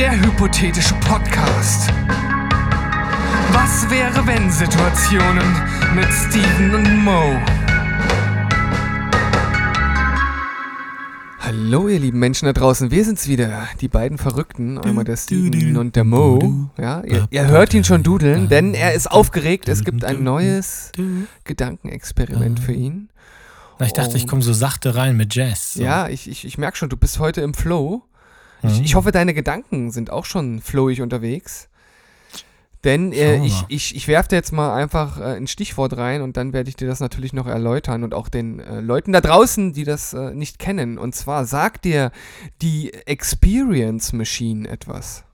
Der hypothetische Podcast. Was wäre wenn Situationen mit Steven und Mo? Hallo ihr lieben Menschen da draußen, wir sind's wieder, die beiden Verrückten, einmal der Steven und der Mo. Ja, ihr, ihr hört ihn schon dudeln, denn er ist aufgeregt, es gibt ein neues Gedankenexperiment für ihn. Na, ich dachte, ich komme so sachte rein mit Jazz. So. Ja, ich, ich, ich merke schon, du bist heute im Flow. Ich, Mhm. ich hoffe, deine Gedanken sind auch schon flowig unterwegs. Denn äh, ich, ich, ich werfe dir jetzt mal einfach äh, ein Stichwort rein und dann werde ich dir das natürlich noch erläutern und auch den äh, Leuten da draußen, die das äh, nicht kennen. Und zwar sagt dir die Experience Machine etwas.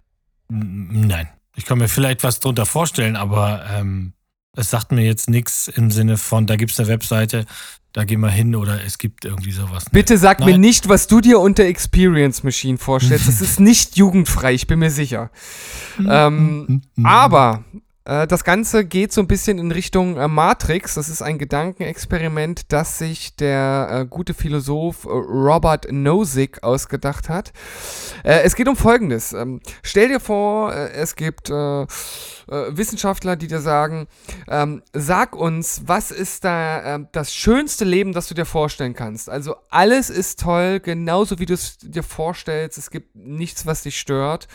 Nein. Ich kann mir vielleicht was drunter vorstellen, aber ähm, es sagt mir jetzt nichts im Sinne von, da gibt es eine Webseite, da gehen wir hin oder es gibt irgendwie sowas. Bitte sag mir Nein. nicht, was du dir unter Experience Machine vorstellst. Das ist nicht jugendfrei, ich bin mir sicher. ähm, Mhm. Aber äh, das Ganze geht so ein bisschen in Richtung äh, Matrix. Das ist ein Gedankenexperiment, das sich der äh, gute Philosoph äh, Robert Nozick ausgedacht hat. Äh, es geht um Folgendes. Ähm, stell dir vor, äh, es gibt äh, äh, Wissenschaftler, die dir sagen, ähm, sag uns, was ist da ähm, das schönste Leben, das du dir vorstellen kannst? Also alles ist toll, genauso wie du es dir vorstellst. Es gibt nichts, was dich stört.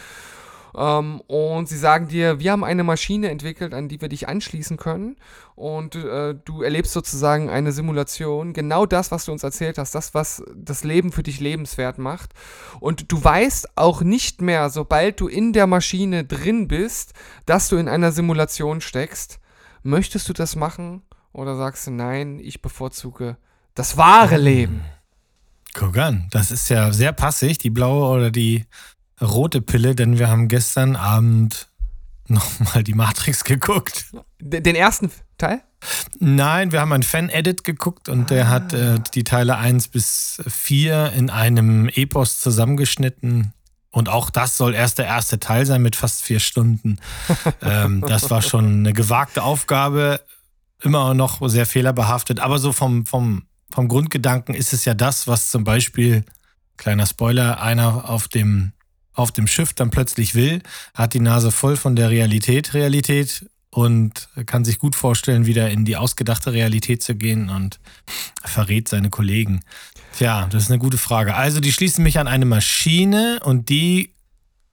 Ähm, und sie sagen dir, wir haben eine Maschine entwickelt, an die wir dich anschließen können. Und äh, du erlebst sozusagen eine Simulation. Genau das, was du uns erzählt hast, das, was das Leben für dich lebenswert macht. Und du weißt auch nicht mehr, sobald du in der Maschine drin bist, dass du in einer Simulation steckst. Möchtest du das machen? Oder sagst du, nein, ich bevorzuge das wahre Leben? Guck an, das ist ja sehr passig, die blaue oder die rote Pille, denn wir haben gestern Abend nochmal die Matrix geguckt. Den ersten Teil? Nein, wir haben ein Fan-Edit geguckt und der hat äh, die Teile 1 bis 4 in einem Epos zusammengeschnitten. Und auch das soll erst der erste Teil sein mit fast vier Stunden. ähm, das war schon eine gewagte Aufgabe, immer noch sehr fehlerbehaftet. Aber so vom, vom, vom Grundgedanken ist es ja das, was zum Beispiel, kleiner Spoiler, einer auf dem, auf dem Schiff dann plötzlich will, hat die Nase voll von der Realität, Realität und kann sich gut vorstellen, wieder in die ausgedachte Realität zu gehen und verrät seine Kollegen. Tja, das ist eine gute Frage. Also, die schließen mich an eine Maschine und die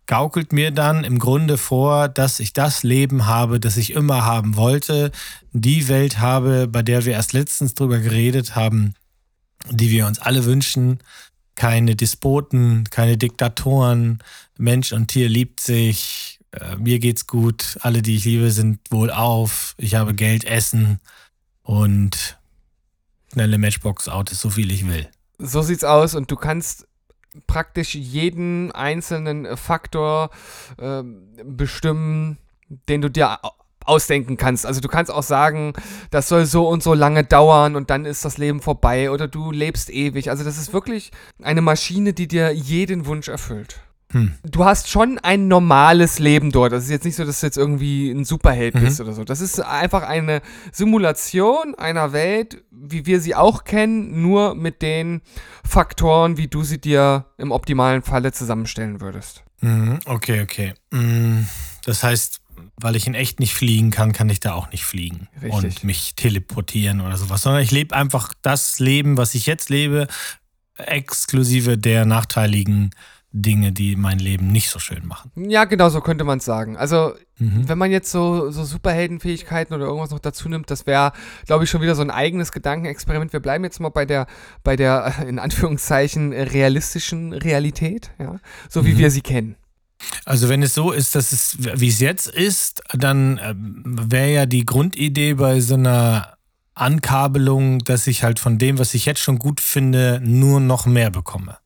gaukelt mir dann im Grunde vor, dass ich das Leben habe, das ich immer haben wollte, die Welt habe, bei der wir erst letztens drüber geredet haben, die wir uns alle wünschen. Keine Despoten, keine Diktatoren, Mensch und Tier liebt sich, äh, mir geht's gut, alle, die ich liebe, sind wohlauf, ich habe Geld, Essen und schnelle Matchbox-Autos, so viel ich will. So sieht's aus und du kannst praktisch jeden einzelnen äh, Faktor ähm, bestimmen, den du dir ausdenken kannst. Also du kannst auch sagen, das soll so und so lange dauern und dann ist das Leben vorbei oder du lebst ewig. Also das ist wirklich eine Maschine, die dir jeden Wunsch erfüllt. Hm. Du hast schon ein normales Leben dort. Das ist jetzt nicht so, dass du jetzt irgendwie ein Superheld Mhm. bist oder so. Das ist einfach eine Simulation einer Welt, wie wir sie auch kennen, nur mit den Faktoren, wie du sie dir im optimalen Falle zusammenstellen würdest. Mhm, Okay, okay. Mm, Das heißt, weil ich in echt nicht fliegen kann, kann ich da auch nicht fliegen Richtig. und mich teleportieren oder sowas, sondern ich lebe einfach das Leben, was ich jetzt lebe, exklusive der nachteiligen Dinge, die mein Leben nicht so schön machen. Ja, genau so könnte man es sagen. Also, Mhm. wenn man jetzt so, so Superheldenfähigkeiten oder irgendwas noch dazu nimmt, das wäre, glaube ich, schon wieder so ein eigenes Gedankenexperiment. Wir bleiben jetzt mal bei der, bei der, in Anführungszeichen, realistischen Realität, ja, so wie Mhm. wir sie kennen. Also wenn es so ist, dass es, wie es jetzt ist, dann ähm, wäre ja die Grundidee bei so einer Ankabelung, dass ich halt von dem, was ich jetzt schon gut finde, nur noch mehr bekomme.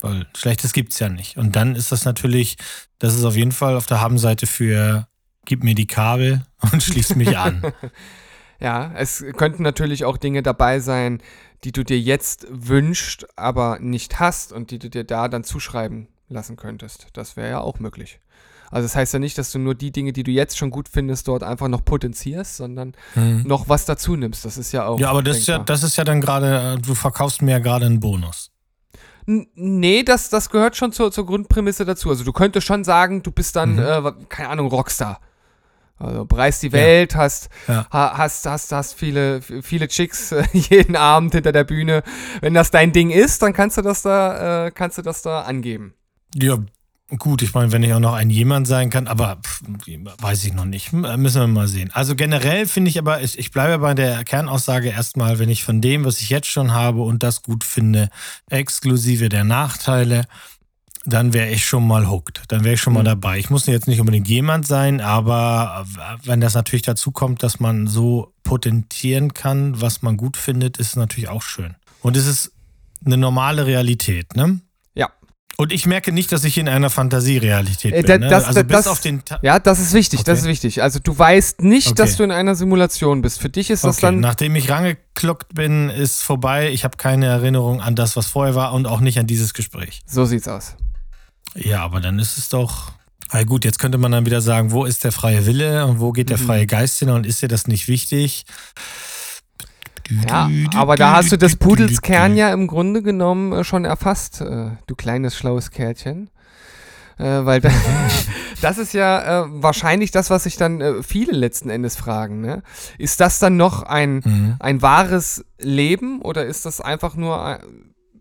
Weil Schlechtes gibt's ja nicht. Und dann ist das natürlich, das ist auf jeden Fall auf der Habenseite für gib mir die Kabel und schließ mich an. Ja, es könnten natürlich auch Dinge dabei sein, die du dir jetzt wünschst, aber nicht hast und die du dir da dann zuschreiben lassen könntest. Das wäre ja auch möglich. Also das heißt ja nicht, dass du nur die Dinge, die du jetzt schon gut findest, dort einfach noch potenzierst, sondern Hm. noch was dazu nimmst. Das ist ja auch. Ja, aber das ist ja, das ist ja dann gerade, äh, du verkaufst mir ja gerade einen Bonus. N nee, das, das gehört schon zur, zur Grundprämisse dazu. Also du könntest schon sagen, du bist dann, Mhm. äh, keine Ahnung, Rockstar. Also bereist die Welt, hast, Ja. ha, hast, hast, hast viele, viele Chicks äh, jeden Abend hinter der Bühne. Wenn das dein Ding ist, dann kannst du das da, äh, kannst du das da angeben. Ja, gut, ich meine, wenn ich auch noch ein jemand sein kann, aber pff, weiß ich noch nicht. M- Müssen wir mal sehen. Also generell finde ich aber, ich, ich bleibe bei der Kernaussage erstmal, wenn ich von dem, was ich jetzt schon habe und das gut finde, exklusive der Nachteile, dann wäre ich schon mal hooked. Dann wäre ich schon mal Mhm. dabei. Ich muss jetzt nicht unbedingt jemand sein, aber wenn das natürlich dazu kommt, dass man so potentieren kann, was man gut findet, ist es natürlich auch schön. Und es ist eine normale Realität, ne? Und ich merke nicht, dass ich in einer Fantasierealität Äh, bin. Ne? das- also bis das- auf den Ta Ja, das ist wichtig, das Okay. ist wichtig. Also du weißt nicht, Okay. dass du in einer Simulation bist. Für dich ist das Okay, dann. nachdem ich rangekluckt bin, ist vorbei. Ich habe keine Erinnerung an das, was vorher war und auch nicht an dieses Gespräch. So sieht's aus. Ja, aber dann ist es doch. Na gut, jetzt könnte man dann wieder sagen, wo ist der freie Wille und wo geht der Mhm. freie Geist hin und ist dir das nicht wichtig? Ja, aber da hast du des Pudels Kern ja im Grunde genommen äh, schon erfasst, äh, du kleines schlaues Kerlchen. Äh, weil da, das ist ja wahrscheinlich das, was sich dann viele letzten Endes fragen. Ne? Ist das dann noch ein, Mhm. ein wahres Leben oder ist das einfach nur,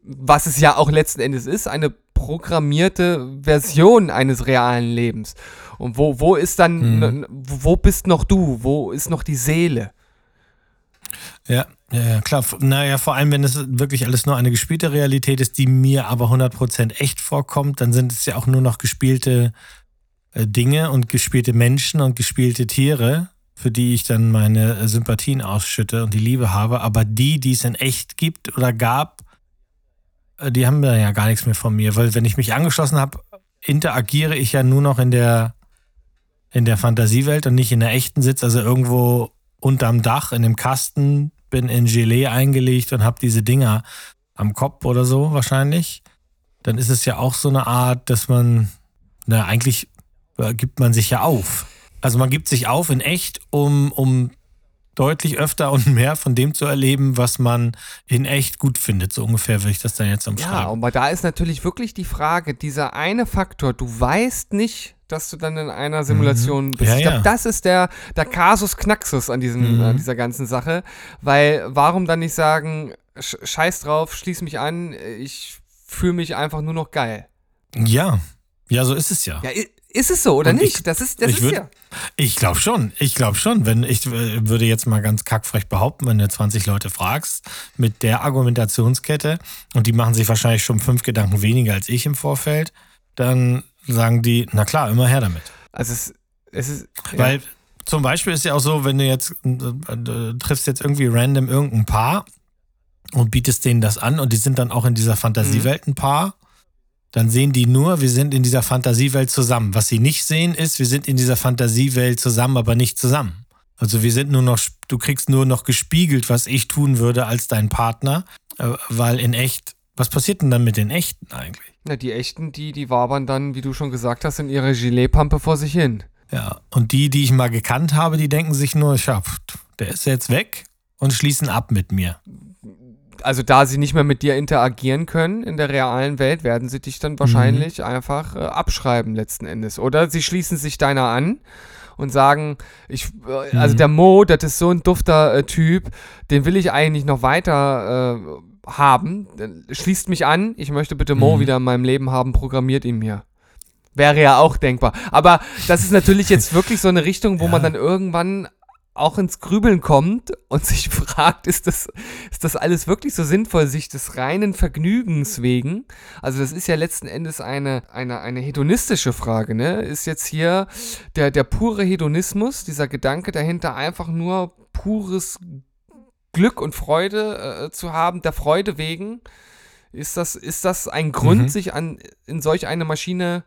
was es ja auch letzten Endes ist, eine programmierte Version eines realen Lebens? Und wo, wo ist dann, Mhm. wo bist noch du? Wo ist noch die Seele? Ja, ja, klar. Naja, vor allem, wenn es wirklich alles nur eine gespielte Realität ist, die mir aber 100% echt vorkommt, dann sind es ja auch nur noch gespielte äh, Dinge und gespielte Menschen und gespielte Tiere, für die ich dann meine äh, Sympathien ausschütte und die Liebe habe. Aber die, die es in echt gibt oder gab, äh, die haben da ja gar nichts mehr von mir, weil wenn ich mich angeschlossen habe, interagiere ich ja nur noch in der, in der Fantasiewelt und nicht in der echten Sitz, also irgendwo unterm Dach in dem Kasten, bin in Gelee eingelegt und habe diese Dinger am Kopf oder so wahrscheinlich, dann ist es ja auch so eine Art, dass man, na, eigentlich äh, gibt man sich ja auf. Also man gibt sich auf in echt, um, um deutlich öfter und mehr von dem zu erleben, was man in echt gut findet. So ungefähr würde ich das dann jetzt Ja, umschreiben. aber da ist natürlich wirklich die Frage, dieser eine Faktor, du weißt nicht, dass du dann in einer Simulation bist. Mhm. Ja, ich glaube, ja. das ist der, der Kasus Knaxus an, diesem, Mhm. an dieser ganzen Sache, weil warum dann nicht sagen, sch scheiß drauf, schließ mich an, ich fühle mich einfach nur noch geil. ja. ja, so ist es ja. Ja, ist es so oder Und nicht? ich- das ist, das ist würd- ja. Ich glaube schon. Ich glaube schon. Wenn ich äh, würde jetzt mal ganz kackfrech behaupten, wenn du 20 Leute fragst mit der Argumentationskette und die machen sich wahrscheinlich schon fünf Gedanken weniger als ich im Vorfeld, dann sagen die, na klar, immer her damit. Also es, es ist. Ja. Weil zum Beispiel ist ja auch so, wenn du jetzt äh, äh, triffst jetzt irgendwie random irgendein Paar und bietest denen das an und die sind dann auch in dieser Fantasiewelt ein Paar, dann sehen die nur, wir sind in dieser Fantasiewelt zusammen. Was sie nicht sehen, ist, wir sind in dieser Fantasiewelt zusammen, aber nicht zusammen. Also wir sind nur noch, du kriegst nur noch gespiegelt, was ich tun würde als dein Partner, äh, weil in echt, was passiert denn dann mit den Echten eigentlich? Na, die echten, die, die wabern dann, wie du schon gesagt hast, in ihrer Giletpampe vor sich hin. Ja, und die, die ich mal gekannt habe, die denken sich nur, pff, der ist jetzt weg und schließen ab mit mir. also da sie nicht mehr mit dir interagieren können in der realen Welt, werden sie dich dann wahrscheinlich einfach äh, abschreiben letzten Endes. Oder sie schließen sich deiner an und sagen, ich, äh, also Mhm. der Mo, das ist so ein dufter äh, Typ, den will ich eigentlich noch weiter äh, haben. Schließt mich an, ich möchte bitte Mo Mhm. wieder in meinem Leben haben, programmiert ihn mir. Wäre ja auch denkbar. Aber das ist natürlich jetzt wirklich so eine Richtung, wo Ja. man dann irgendwann auch ins Grübeln kommt und sich fragt, ist das, ist das alles wirklich so sinnvoll, sich des reinen Vergnügens wegen? Also das ist ja letzten Endes eine, eine, eine hedonistische Frage, ne? Ist jetzt hier der, der pure Hedonismus, dieser Gedanke dahinter, einfach nur pures Glück und Freude äh, zu haben, der Freude wegen? Ist das, ist das ein Grund, Mhm. sich an, in solch eine Maschine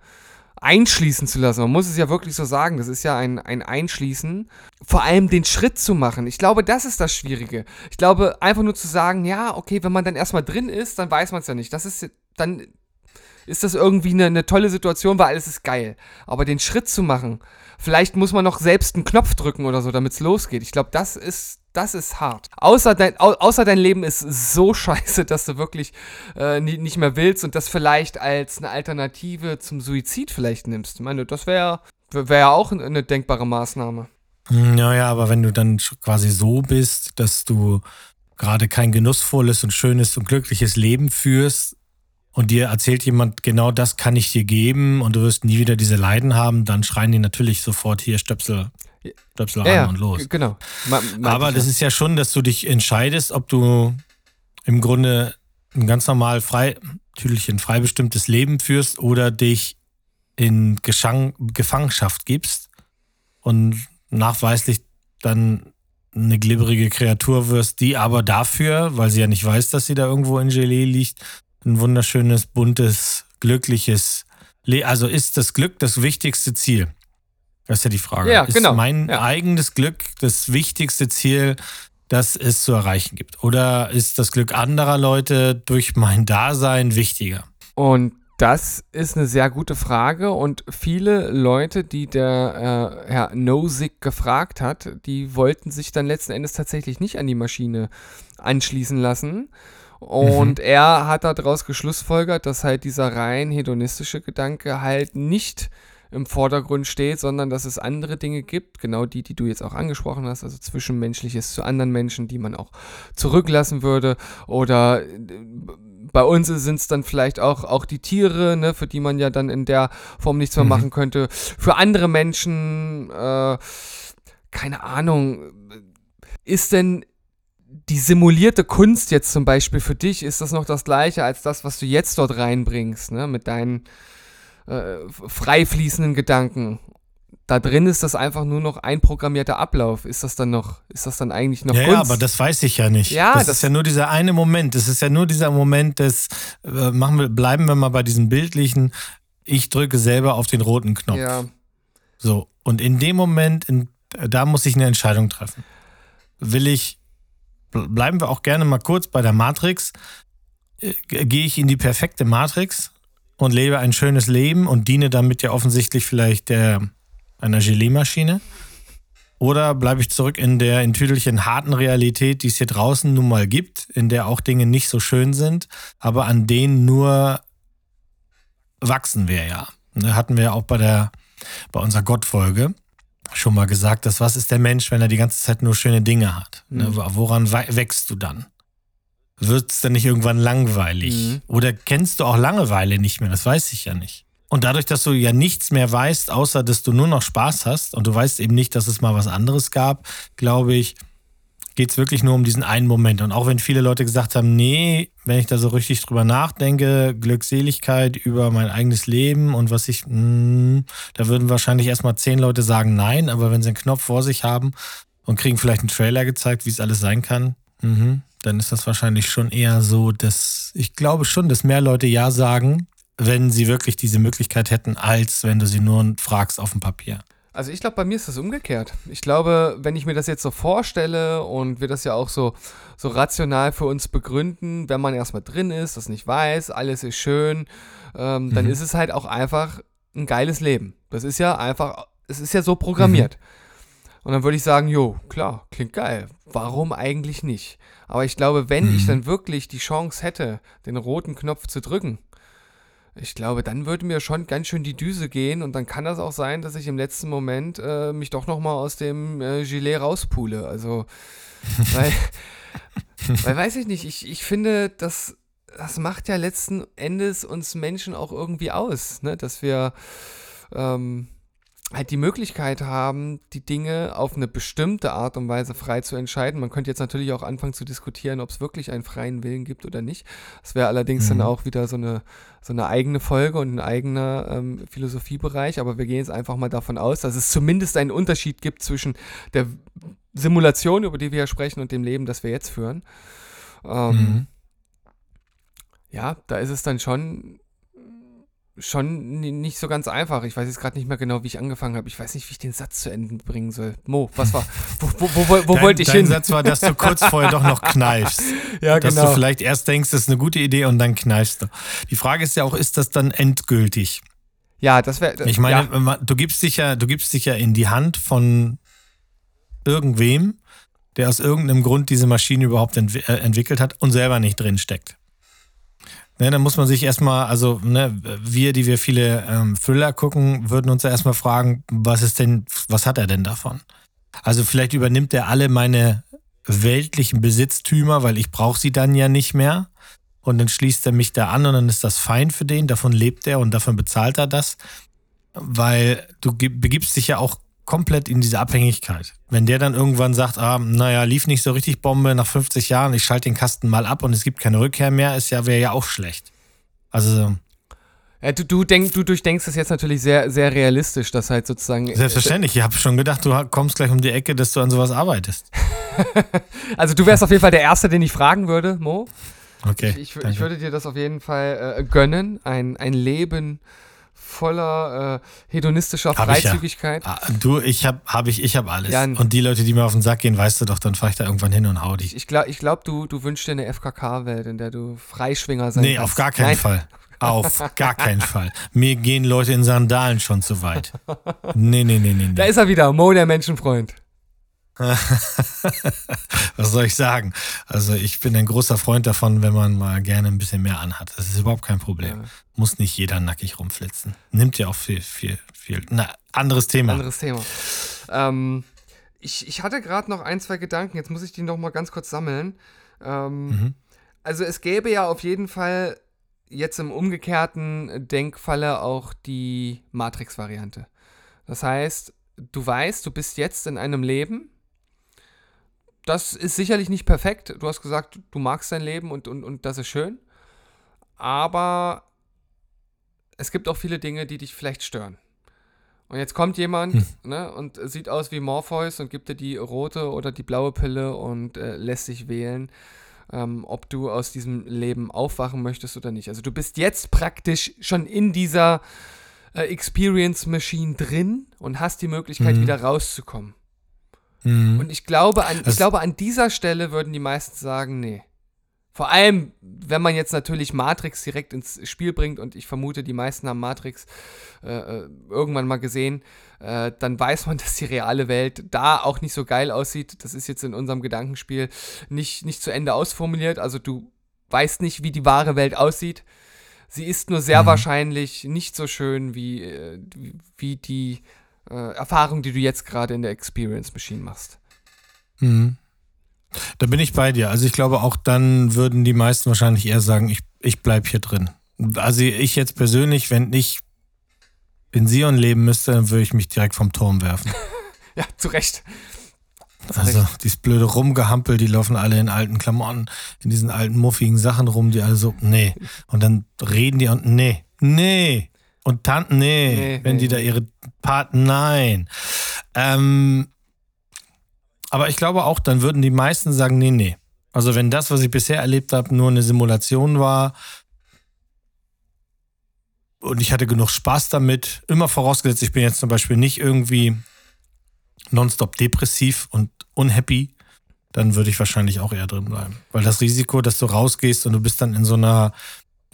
einschließen zu lassen? Man muss es ja wirklich so sagen, das ist ja ein, ein Einschließen. Vor allem den Schritt zu machen. Ich glaube, das ist das Schwierige. Ich glaube, einfach nur zu sagen, ja, okay, wenn man dann erstmal drin ist, dann weiß man es ja nicht. Das ist dann ist das irgendwie eine, eine tolle Situation, weil alles ist geil. Aber den Schritt zu machen, vielleicht muss man noch selbst einen Knopf drücken oder so, damit es losgeht. Ich glaube, das ist, das ist hart. Außer dein, au, außer dein Leben ist so scheiße, dass du wirklich äh, nie, nicht mehr willst und das vielleicht als eine Alternative zum Suizid vielleicht nimmst. Ich meine, das wäre wär ja auch eine denkbare Maßnahme. Naja, aber wenn du dann quasi so bist, dass du gerade kein genussvolles und schönes und glückliches Leben führst, und dir erzählt jemand, genau das kann ich dir geben und du wirst nie wieder diese Leiden haben, dann schreien die natürlich sofort hier Stöpsel, Stöpsel rein Ja, und los. Genau. Ma- Aber das ja. ist ja schon, dass du dich entscheidest, ob du im Grunde ein ganz normal frei, natürlich ein frei bestimmtes Leben führst oder dich in Geschang, Gefangenschaft gibst und nachweislich dann eine glibberige Kreatur wirst, die aber dafür, weil sie ja nicht weiß, dass sie da irgendwo in Gelee liegt, ein wunderschönes, buntes, glückliches Le Also ist das Glück das wichtigste Ziel? Das ist ja die Frage. Ja, ist genau. mein Ja. eigenes Glück das wichtigste Ziel, das es zu erreichen gibt? Oder ist das Glück anderer Leute durch mein Dasein wichtiger? Und das ist eine sehr gute Frage und viele Leute, die der äh, Herr Nozick gefragt hat, die wollten sich dann letzten Endes tatsächlich nicht an die Maschine anschließen lassen. Und er hat daraus geschlussfolgert, dass halt dieser rein hedonistische Gedanke halt nicht im Vordergrund steht, sondern dass es andere Dinge gibt, genau die, die du jetzt auch angesprochen hast, also Zwischenmenschliches zu anderen Menschen, die man auch zurücklassen würde. Oder äh, bei uns sind es dann vielleicht auch, auch die Tiere, ne, für die man ja dann in der Form nichts mehr Mhm. machen könnte. Für andere Menschen, äh, keine Ahnung, ist denn die simulierte Kunst jetzt zum Beispiel für dich, ist das noch das gleiche als das, was du jetzt dort reinbringst, ne, mit deinen äh, frei fließenden Gedanken? Da drin ist das einfach nur noch ein programmierter Ablauf. Ist das dann noch, ist das dann eigentlich noch ja, Kunst? ja, aber das weiß ich ja nicht. Ja, das, das- ist ja nur dieser eine Moment. Das ist ja nur dieser Moment des, äh, machen wir, bleiben wir mal bei diesem bildlichen, ich drücke selber auf den roten Knopf. ja. So, und in dem Moment, in, da muss ich eine Entscheidung treffen. Will ich, bleiben wir auch gerne mal kurz bei der Matrix, äh, gehe ich in die perfekte Matrix und lebe ein schönes Leben und diene damit ja offensichtlich vielleicht der, einer Gelee-Maschine? Oder bleibe ich zurück in der in Tüdelchen harten Realität, die es hier draußen nun mal gibt, in der auch Dinge nicht so schön sind, aber an denen nur wachsen wir ja. Ne, hatten wir ja auch bei der bei unserer Gottfolge schon mal gesagt, dass was ist der Mensch, wenn er die ganze Zeit nur schöne Dinge hat? Ne, Mhm. woran wächst du dann? Wird es dann nicht irgendwann langweilig? Mhm. Oder kennst du auch Langeweile nicht mehr? Das weiß ich ja nicht. Und dadurch, dass du ja nichts mehr weißt, außer dass du nur noch Spaß hast und du weißt eben nicht, dass es mal was anderes gab, glaube ich, geht es wirklich nur um diesen einen Moment. Und auch wenn viele Leute gesagt haben, nee, wenn ich da so richtig drüber nachdenke, Glückseligkeit über mein eigenes Leben und was ich, mm, da würden wahrscheinlich erstmal zehn Leute sagen nein, aber wenn sie einen Knopf vor sich haben und kriegen vielleicht einen Trailer gezeigt, wie es alles sein kann, mhm, dann ist das wahrscheinlich schon eher so, dass ich glaube schon, dass mehr Leute ja sagen, wenn sie wirklich diese Möglichkeit hätten, als wenn du sie nur fragst auf dem Papier. Also ich glaube, bei mir ist das umgekehrt. Ich glaube, wenn ich mir das jetzt so vorstelle und wir das ja auch so, so rational für uns begründen, wenn man erstmal drin ist, das nicht weiß, alles ist schön, ähm, dann Mhm. ist es halt auch einfach ein geiles Leben. Das ist ja einfach, es ist ja so programmiert. Und dann würde ich sagen, jo, klar, klingt geil. Warum eigentlich nicht? Aber ich glaube, wenn ich Mhm. dann wirklich die Chance hätte, den roten Knopf zu drücken, ich glaube, dann würde mir schon ganz schön die Düse gehen und dann kann das auch sein, dass ich im letzten Moment äh, mich doch nochmal aus dem äh, Gilet rauspule. Also, weil, weil weiß ich nicht, ich, ich finde, das, das macht ja letzten Endes uns Menschen auch irgendwie aus, ne? dass wir ähm, halt die Möglichkeit haben, die Dinge auf eine bestimmte Art und Weise frei zu entscheiden. Man könnte jetzt natürlich auch anfangen zu diskutieren, ob es wirklich einen freien Willen gibt oder nicht. Das wäre allerdings Mhm. dann auch wieder so eine, so eine eigene Folge und ein eigener ähm, Philosophiebereich. Aber wir gehen jetzt einfach mal davon aus, dass es zumindest einen Unterschied gibt zwischen der Simulation, über die wir ja sprechen, und dem Leben, das wir jetzt führen. Ähm, Mhm. ja, da ist es dann schon schon nicht so ganz einfach. Ich weiß jetzt gerade nicht mehr genau, wie ich angefangen habe. Ich weiß nicht, wie ich den Satz zu Ende bringen soll. Mo, was war? Wo, wo, wo, wo dein, wollte ich dein hin? Satz war, dass du kurz vorher doch noch kneifst. ja, dass genau. du vielleicht erst denkst, das ist eine gute Idee und dann kneifst du. Die Frage ist ja auch, ist das dann endgültig? Ja, das wäre. Ich meine, ja. du gibst dich ja, du gibst dich ja in die Hand von irgendwem, der aus irgendeinem Grund diese Maschine überhaupt ent äh, entwickelt hat und selber nicht drin steckt. Ne, dann muss man sich erstmal, also ne, wir, die wir viele ähm, Thriller gucken, würden uns ja erstmal fragen, was ist denn, was hat er denn davon? Also vielleicht übernimmt er alle meine weltlichen Besitztümer, weil ich brauche sie dann ja nicht mehr. Und dann schließt er mich da an und dann ist das fein für den, davon lebt er und davon bezahlt er das. Weil du begibst dich ja auch komplett in diese Abhängigkeit. Wenn der dann irgendwann sagt, ah, naja, lief nicht so richtig Bombe nach 50 Jahren, ich schalte den Kasten mal ab und es gibt keine Rückkehr mehr, ist ja, wäre ja auch schlecht. Also. Ja, du, du, denk, du durchdenkst das jetzt natürlich sehr, sehr realistisch, dass halt sozusagen. Selbstverständlich, ich habe schon gedacht, du kommst gleich um die Ecke, dass du an sowas arbeitest. also du wärst auf jeden Fall der Erste, den ich fragen würde, Mo. Okay. Ich, ich, ich würde dir das auf jeden Fall äh, gönnen, ein, ein Leben voller äh, hedonistischer hab Freizügigkeit. Ich ja. ah, du, ich habe hab ich, ich hab alles. Ja, und die Leute, die mir auf den Sack gehen, weißt du doch, dann fahre ich da irgendwann hin und hau dich. Ich, ich glaube, ich glaub, du, du wünschst dir eine FKK-Welt, in der du Freischwinger sein nee, kannst. Nee, auf gar keinen Nein. Fall. Auf gar keinen Fall. Mir gehen Leute in Sandalen schon zu weit. Nee, nee, nee, nee. nee. Da ist er wieder, Mo, der Menschenfreund. Was soll ich sagen? Also ich bin ein großer Freund davon, wenn man mal gerne ein bisschen mehr anhat. Das ist überhaupt kein Problem. Ja. Muss nicht jeder nackig rumflitzen. Nimmt ja auch viel, viel, viel. Na, anderes Thema. Anderes Thema. Ähm, ich, ich hatte gerade noch ein, zwei Gedanken. Jetzt muss ich die noch mal ganz kurz sammeln. Ähm, mhm. Also es gäbe ja auf jeden Fall jetzt im umgekehrten Denkfalle auch die Matrix-Variante. Das heißt, du weißt, du bist jetzt in einem Leben, das ist sicherlich nicht perfekt. Du hast gesagt, du magst dein Leben und, und, und das ist schön. Aber es gibt auch viele Dinge, die dich vielleicht stören. Und jetzt kommt jemand hm. ne, und sieht aus wie Morpheus und gibt dir die rote oder die blaue Pille und äh, lässt sich wählen, ähm, ob du aus diesem Leben aufwachen möchtest oder nicht. Also du bist jetzt praktisch schon in dieser äh, Experience Machine drin und hast die Möglichkeit, mhm. wieder rauszukommen. Mhm. Und ich glaube, an, ich glaube, an dieser Stelle würden die meisten sagen, nee. Vor allem, wenn man jetzt natürlich Matrix direkt ins Spiel bringt und ich vermute, die meisten haben Matrix äh, äh irgendwann mal gesehen, äh, dann weiß man, dass die reale Welt da auch nicht so geil aussieht. Das ist jetzt in unserem Gedankenspiel nicht, nicht zu Ende ausformuliert. Also du weißt nicht, wie die wahre Welt aussieht. Sie ist nur sehr mhm. wahrscheinlich nicht so schön wie, äh, wie die äh, Erfahrung, die du jetzt gerade in der Experience Machine machst. Mhm. Da bin ich bei dir. Also ich glaube, auch dann würden die meisten wahrscheinlich eher sagen, ich, ich bleibe hier drin. Also ich jetzt persönlich, wenn ich in Sion leben müsste, dann würde ich mich direkt vom Turm werfen. ja, zu Recht. Also dieses blöde Rumgehampel, die laufen alle in alten Klamotten, in diesen alten muffigen Sachen rum, die alle so, nee. Und dann reden die und nee, nee. Und Tanten, nee, nee wenn nee, die da ihre Part, nein. Ähm, aber ich glaube auch, dann würden die meisten sagen, nee, nee. Also wenn das, was ich bisher erlebt habe, nur eine Simulation war und ich hatte genug Spaß damit, immer vorausgesetzt, ich bin jetzt zum Beispiel nicht irgendwie nonstop depressiv und unhappy, dann würde ich wahrscheinlich auch eher drin bleiben. Weil das Risiko, dass du rausgehst und du bist dann in so einer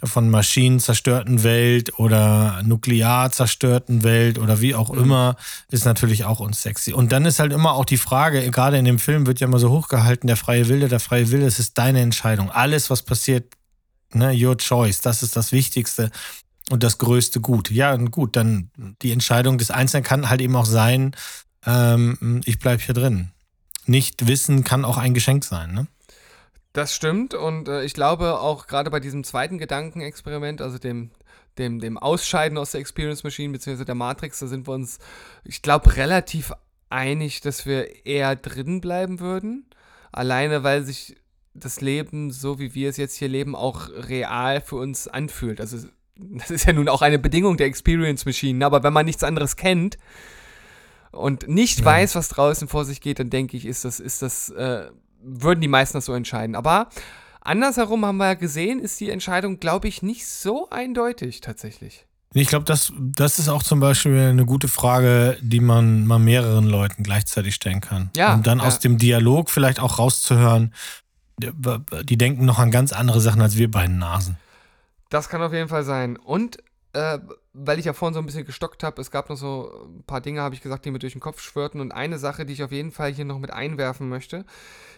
von Maschinen zerstörten Welt oder nuklear zerstörten Welt oder wie auch mhm. immer, ist natürlich auch unsexy. Und dann ist halt immer auch die Frage, gerade in dem Film wird ja immer so hochgehalten, der freie Wille, der freie Wille, es ist deine Entscheidung. Alles, was passiert, ne, your choice, das ist das Wichtigste und das größte Gut. Ja, gut, dann die Entscheidung des Einzelnen kann halt eben auch sein, ähm, ich bleibe hier drin. Nicht wissen kann auch ein Geschenk sein, ne? Das stimmt und äh, ich glaube auch gerade bei diesem zweiten Gedankenexperiment, also dem, dem, dem Ausscheiden aus der Experience Machine bzw. der Matrix, da sind wir uns, ich glaube, relativ einig, dass wir eher drin bleiben würden. Alleine weil sich das Leben, so wie wir es jetzt hier leben, auch real für uns anfühlt. Also das ist ja nun auch eine Bedingung der Experience Machine, aber wenn man nichts anderes kennt, und nicht ja. weiß, was draußen vor sich geht, dann denke ich, ist das, ist das, äh, würden die meisten das so entscheiden. Aber andersherum haben wir ja gesehen, ist die Entscheidung, glaube ich, nicht so eindeutig tatsächlich. Ich glaube, das, das ist auch zum Beispiel eine gute Frage, die man mal mehreren Leuten gleichzeitig stellen kann. Ja, Und dann ja. aus dem Dialog vielleicht auch rauszuhören, die, die denken noch an ganz andere Sachen als wir beiden Nasen. Das kann auf jeden Fall sein. Und äh, weil ich ja vorhin so ein bisschen gestockt habe, es gab noch so ein paar Dinge, habe ich gesagt, die mir durch den Kopf schwirrten. Und eine Sache, die ich auf jeden Fall hier noch mit einwerfen möchte,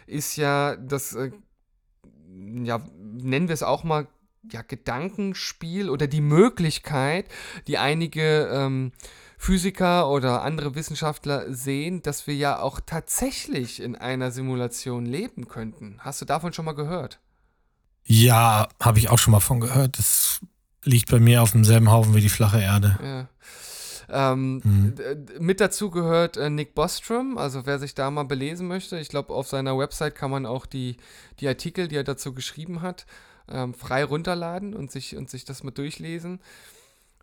ist ja das, äh, ja, nennen wir es auch mal, ja, Gedankenspiel oder die Möglichkeit, die einige ähm, Physiker oder andere Wissenschaftler sehen, dass wir ja auch tatsächlich in einer Simulation leben könnten. Hast du davon schon mal gehört? Ja, habe ich auch schon mal von gehört. Das liegt bei mir auf demselben Haufen wie die flache Erde. Ja. Ähm, Mhm. Mit dazu gehört äh, Nick Bostrom, also wer sich da mal belesen möchte, ich glaube, auf seiner Website kann man auch die, die Artikel, die er dazu geschrieben hat, ähm, frei runterladen und sich, und sich das mal durchlesen.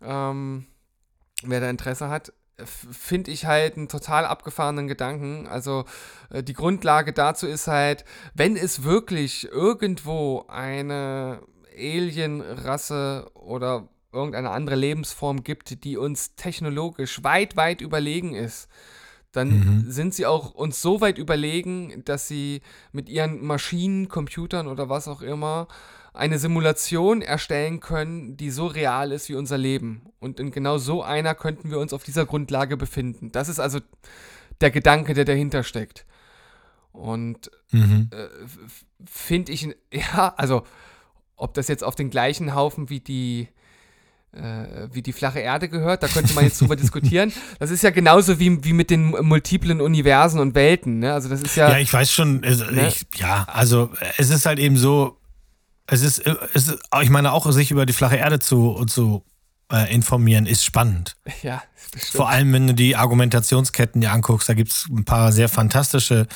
Ähm, wer da Interesse hat, finde ich halt einen total abgefahrenen Gedanken. Also äh, die Grundlage dazu ist halt, wenn es wirklich irgendwo eine Alien-Rasse oder irgendeine andere Lebensform gibt, die uns technologisch weit, weit überlegen ist, dann Mhm. sind sie auch uns so weit überlegen, dass sie mit ihren Maschinen, Computern oder was auch immer eine Simulation erstellen können, die so real ist wie unser Leben. Und in genau so einer könnten wir uns auf dieser Grundlage befinden. Das ist also der Gedanke, der dahinter steckt. Und Mhm. äh, finde ich, ja, also ob das jetzt auf den gleichen Haufen wie die äh, wie die flache Erde gehört, da könnte man jetzt drüber diskutieren. Das ist ja genauso wie, wie mit den multiplen Universen und Welten. Ne? Also das ist ja, Ja, ich weiß schon. Es, Ne? ich, ja, also es ist halt eben so, es ist, es ist, ich meine auch sich über die flache Erde zu, zu äh, informieren, ist spannend. ja, das stimmt. Vor allem, wenn du die Argumentationsketten dir anguckst, da gibt es ein paar sehr fantastische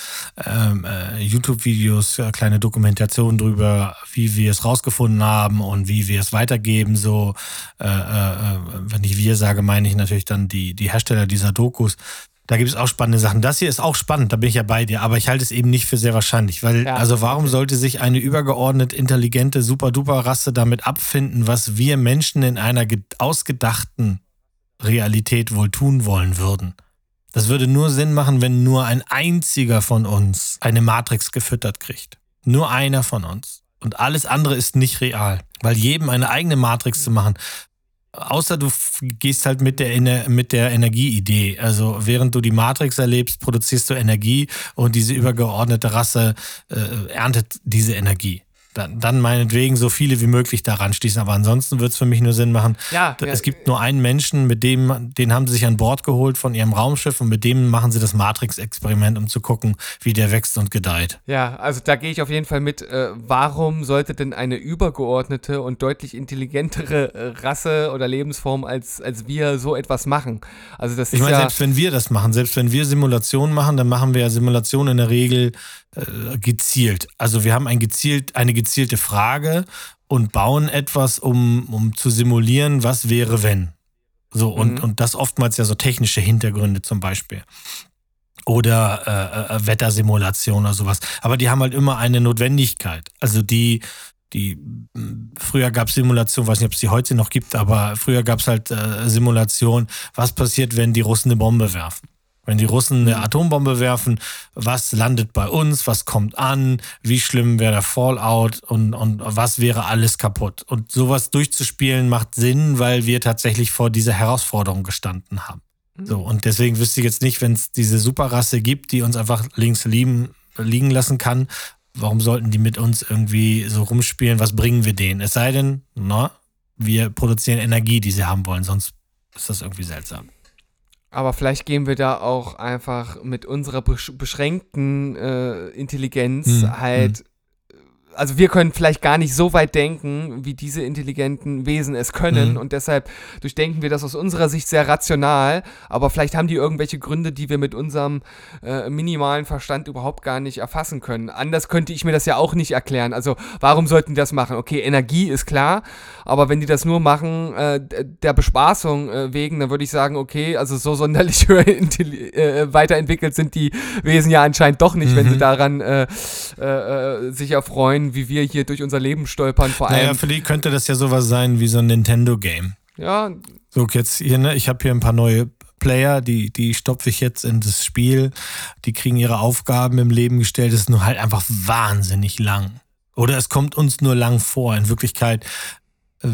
ähm, äh, YouTube-Videos, äh, kleine Dokumentationen drüber, wie wir es rausgefunden haben und wie wir es weitergeben. So, äh, äh, wenn ich wir sage, meine ich natürlich dann die, die Hersteller dieser Dokus. Da gibt es auch spannende Sachen. Das hier ist auch spannend, da bin ich ja bei dir, aber ich halte es eben nicht für sehr wahrscheinlich, weil, Ja, also warum okay. sollte sich eine übergeordnet intelligente Super-Duper-Rasse damit abfinden, was wir Menschen in einer ge- ausgedachten Realität wohl tun wollen würden? Das würde nur Sinn machen, wenn nur ein einziger von uns eine Matrix gefüttert kriegt. Nur einer von uns. Und alles andere ist nicht real. Weil jedem eine eigene Matrix zu machen, außer du gehst halt mit der, Ener- mit der Energieidee. Also während du die Matrix erlebst, produzierst du Energie und diese übergeordnete Rasse äh, erntet diese Energie. Dann, dann meinetwegen so viele wie möglich daran schließen. Aber ansonsten wird es für mich nur Sinn machen, ja, es ja, gibt nur einen Menschen, mit dem, den haben sie sich an Bord geholt von ihrem Raumschiff und mit dem machen sie das Matrix-Experiment, um zu gucken, wie der wächst und gedeiht. Ja, also da gehe ich auf jeden Fall mit. Äh, warum sollte denn eine übergeordnete und deutlich intelligentere äh, Rasse oder Lebensform als, als wir so etwas machen? Also das Ich meine, ja, selbst wenn wir das machen, selbst wenn wir Simulationen machen, dann machen wir ja Simulationen in der Regel äh, gezielt. Also wir haben ein gezielt, eine gezielte Frage und bauen etwas, um, um zu simulieren, was wäre, wenn. So, und, Mhm. und das oftmals ja so technische Hintergründe zum Beispiel. Oder äh, äh, Wettersimulation oder sowas. Aber die haben halt immer eine Notwendigkeit. Also die, die mh, früher gab es Simulation, weiß nicht, ob es die heute noch gibt, aber früher gab es halt äh, Simulation, was passiert, wenn die Russen eine Bombe werfen. Wenn die Russen eine Atombombe werfen, was landet bei uns, was kommt an, wie schlimm wäre der Fallout und, und was wäre alles kaputt. Und sowas durchzuspielen macht Sinn, weil wir tatsächlich vor dieser Herausforderung gestanden haben. So, und deswegen wüsste ich jetzt nicht, wenn es diese Superrasse gibt, die uns einfach links liegen, liegen lassen kann, warum sollten die mit uns irgendwie so rumspielen? Was bringen wir denen? Es sei denn, na, wir produzieren Energie, die sie haben wollen, sonst ist das irgendwie seltsam. Aber vielleicht gehen wir da auch einfach mit unserer besch beschränkten äh, Intelligenz Hm, halt. Also wir können vielleicht gar nicht so weit denken, wie diese intelligenten Wesen es können Mhm. und deshalb durchdenken wir das aus unserer Sicht sehr rational, aber vielleicht haben die irgendwelche Gründe, die wir mit unserem äh, minimalen Verstand überhaupt gar nicht erfassen können. Anders könnte ich mir das ja auch nicht erklären. Also warum sollten die das machen? Okay, Energie ist klar, aber wenn die das nur machen äh, der Bespaßung äh, wegen, dann würde ich sagen, okay, also so sonderlich intelli- äh, weiterentwickelt sind die Wesen ja anscheinend doch nicht, wenn Mhm. sie daran äh, äh, äh, sich erfreuen, wie wir hier durch unser Leben stolpern, vor Naja, allem. für die könnte das ja sowas sein wie so ein Nintendo-Game. Ja. So, jetzt hier, ne, ich habe hier ein paar neue Player, die, die stopfe ich jetzt in das Spiel. Die kriegen ihre Aufgaben im Leben gestellt. Das ist nur halt einfach wahnsinnig lang. Oder es kommt uns nur lang vor. In Wirklichkeit äh,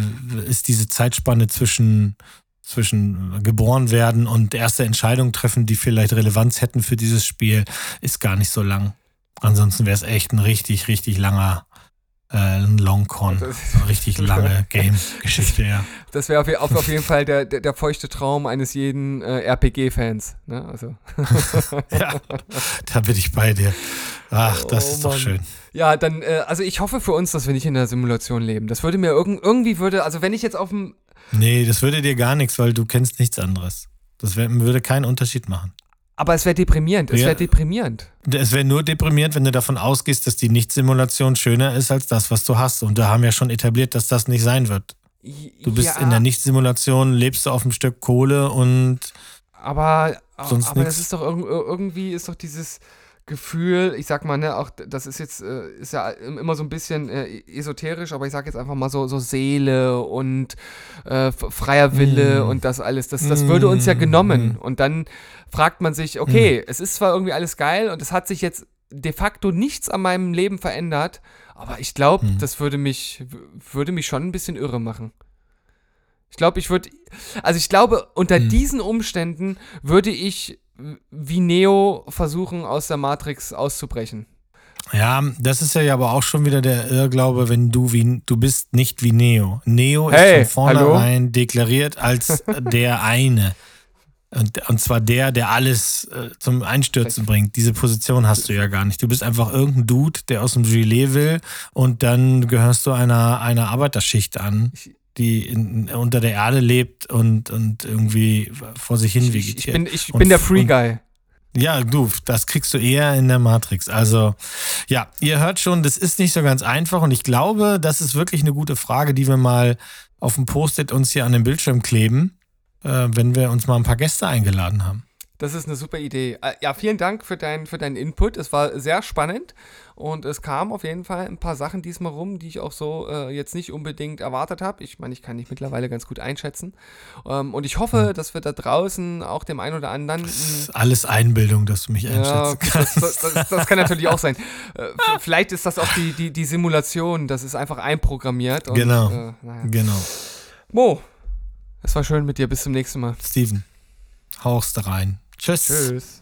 ist diese Zeitspanne zwischen, zwischen geboren werden und erste Entscheidungen treffen, die vielleicht Relevanz hätten für dieses Spiel, ist gar nicht so lang. Ansonsten wäre es echt ein richtig, richtig langer äh, Longcon. So eine richtig lange Game-Geschichte, ja. Das wäre auf, auf, jeden Fall der, der, der, feuchte Traum eines jeden äh, RPG-Fans. Ne? Also. ja, da bin ich bei dir. Ach, das oh, ist doch schön. Ja, dann, äh, also ich hoffe für uns, dass wir nicht in der Simulation leben. Das würde mir irg irgendwie würde, also wenn ich jetzt auf dem. Nee, das würde dir gar nichts, weil du kennst nichts anderes. Das wär, würde keinen Unterschied machen. Aber es wäre deprimierend. Es ja. wäre deprimierend. Es wäre nur deprimierend, wenn du davon ausgehst, dass die Nicht-Simulation schöner ist als das, was du hast. Und da haben wir schon etabliert, dass das nicht sein wird. Du bist ja. in der Nicht-Simulation, lebst du auf einem Stück Kohle und. Aber, sonst aber das ist doch irgendwie ist doch dieses Gefühl, ich sag mal, ne, auch das ist jetzt, äh, ist ja immer so ein bisschen äh, esoterisch, aber ich sag jetzt einfach mal so, so Seele und äh, freier Wille mm. und das alles, das, das würde uns ja genommen. Mm. Und dann fragt man sich, okay, mm. es ist zwar irgendwie alles geil und es hat sich jetzt de facto nichts an meinem Leben verändert, aber ich glaube, mm. das würde mich, würde mich schon ein bisschen irre machen. Ich glaube, ich würde, also ich glaube, unter mm. diesen Umständen würde ich wie Neo versuchen, aus der Matrix auszubrechen. Ja, das ist ja aber auch schon wieder der Irrglaube, wenn du wie du bist nicht wie Neo. Neo hey, ist von vornherein hallo? deklariert als der eine. Und, und zwar der, der alles äh, zum Einstürzen bringt. Diese Position hast du ja gar nicht. Du bist einfach irgendein Dude, der aus dem Gilet will und dann gehörst du einer, einer Arbeiterschicht an. Ich, die in, unter der Erde lebt und, und irgendwie vor sich hin vegetiert. Ich, ich bin, ich bin der Free Guy. Ja, du, das kriegst du eher in der Matrix. Also, ja, ihr hört schon, das ist nicht so ganz einfach und ich glaube, das ist wirklich eine gute Frage, die wir mal auf dem Post-it uns hier an den Bildschirm kleben, äh, wenn wir uns mal ein paar Gäste eingeladen haben. Das ist eine super Idee. Äh, ja, vielen Dank für, dein, für deinen Input. Es war sehr spannend und es kamen auf jeden Fall ein paar Sachen diesmal rum, die ich auch so äh, jetzt nicht unbedingt erwartet habe. Ich meine, ich kann dich mittlerweile ganz gut einschätzen. Ähm, und ich hoffe, hm. dass wir da draußen auch dem einen oder anderen. Das ist alles Einbildung, dass du mich einschätzen ja, kannst. Das, das, das, kann natürlich auch sein. Äh, vielleicht ist das auch die, die, die Simulation, das ist einfach einprogrammiert. Und, genau. Äh, naja. Genau. Mo, es war schön mit dir. Bis zum nächsten Mal. Steven, hauchst rein. Tschüss. Tschüss.